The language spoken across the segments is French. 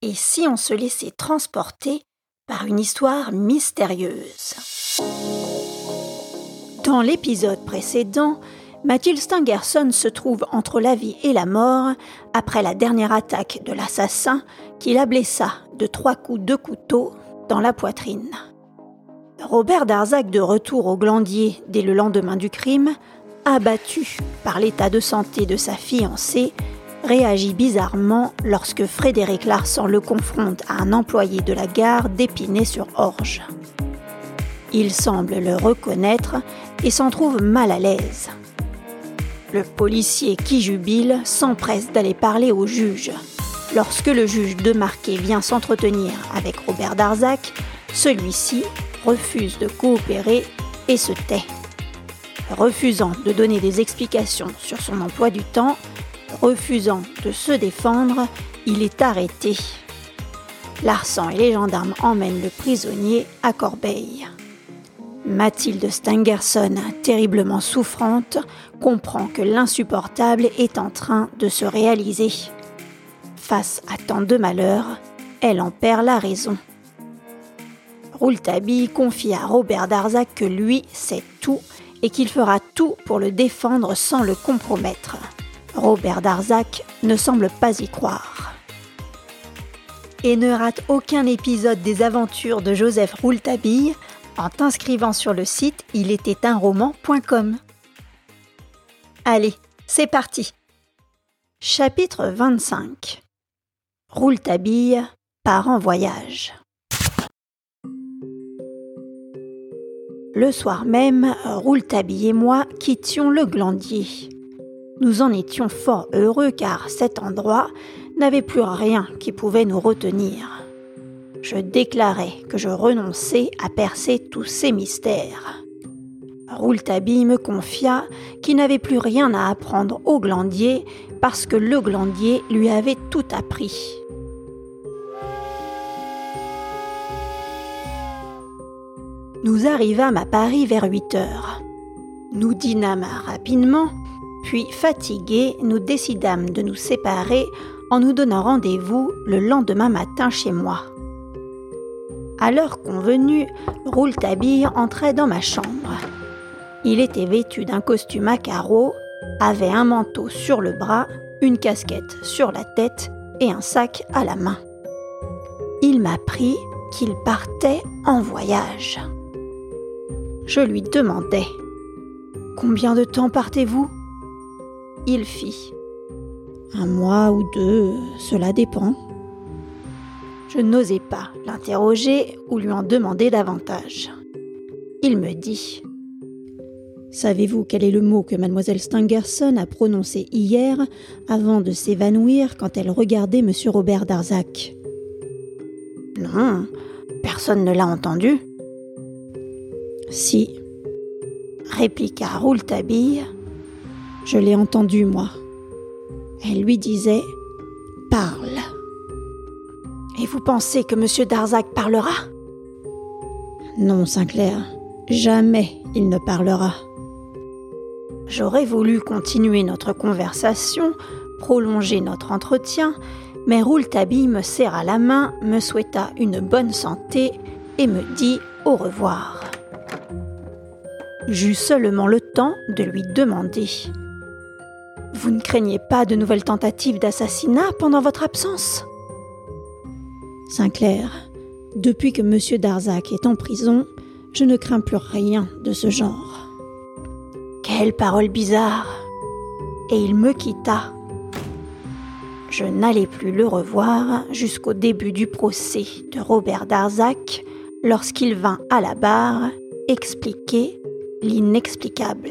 Et si on se laissait transporter par une histoire mystérieuse? Dans l'épisode précédent, Mathilde Stangerson se trouve entre la vie et la mort après la dernière attaque de l'assassin qui la blessa de trois coups de couteau dans la poitrine. Robert Darzac, de retour au glandier dès le lendemain du crime, abattu par l'état de santé de sa fiancée, réagit bizarrement lorsque Frédéric Larsan le confronte à un employé de la gare d'Épinay-sur-Orge. Il semble le reconnaître et s'en trouve mal à l'aise. Le policier qui jubile s'empresse d'aller parler au juge. Lorsque le juge de Marquet vient s'entretenir avec Robert Darzac, celui-ci refuse de coopérer et se tait. Refusant de donner des explications sur son emploi du temps, refusant de se défendre, il est arrêté. Larsan et les gendarmes emmènent le prisonnier à Corbeil. Mathilde Stangerson, terriblement souffrante, comprend que l'insupportable est en train de se réaliser. Face à tant de malheurs, elle en perd la raison. Rouletabille confie à Robert Darzac que lui sait tout et qu'il fera tout pour le défendre sans le compromettre. Robert Darzac ne semble pas y croire. Et ne rate aucun épisode des aventures de Joseph Rouletabille en t'inscrivant sur le site il était un roman.com. Allez, c'est parti. Chapitre 25 Rouletabille part en voyage. Le soir même, Rouletabille et moi quittions le glandier. Nous en étions fort heureux car cet endroit n'avait plus rien qui pouvait nous retenir je déclarais que je renonçais à percer tous ces mystères. Rouletabille me confia qu'il n'avait plus rien à apprendre au glandier parce que le glandier lui avait tout appris. Nous arrivâmes à Paris vers 8 heures. Nous dînâmes rapidement, puis fatigués, nous décidâmes de nous séparer en nous donnant rendez-vous le lendemain matin chez moi. À l'heure convenue, Rouletabille entrait dans ma chambre. Il était vêtu d'un costume à carreaux, avait un manteau sur le bras, une casquette sur la tête et un sac à la main. Il m'apprit qu'il partait en voyage. Je lui demandai Combien de temps partez-vous? Il fit Un mois ou deux, cela dépend. Je n'osais pas l'interroger ou lui en demander davantage. Il me dit Savez-vous quel est le mot que mademoiselle Stangerson a prononcé hier avant de s'évanouir quand elle regardait M. Robert Darzac? Non, personne ne l'a entendu. Si, répliqua Rouletabille. Je l'ai entendu, moi. Elle lui disait Parle. Et vous pensez que M. Darzac parlera? Non, Sinclair, jamais il ne parlera. J'aurais voulu continuer notre conversation, prolonger notre entretien, mais Rouletabille me serra la main, me souhaita une bonne santé et me dit au revoir. J'eus seulement le temps de lui demander Vous ne craignez pas de nouvelles tentatives d'assassinat pendant votre absence? Sinclair, depuis que M. Darzac est en prison, je ne crains plus rien de ce genre. Quelle parole bizarre Et il me quitta. Je n'allais plus le revoir jusqu'au début du procès de Robert Darzac lorsqu'il vint à la barre expliquer l'inexplicable.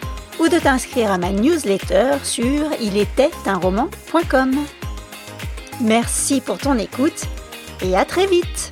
ou de t'inscrire à ma newsletter sur ilétaitunroman.com. Merci pour ton écoute et à très vite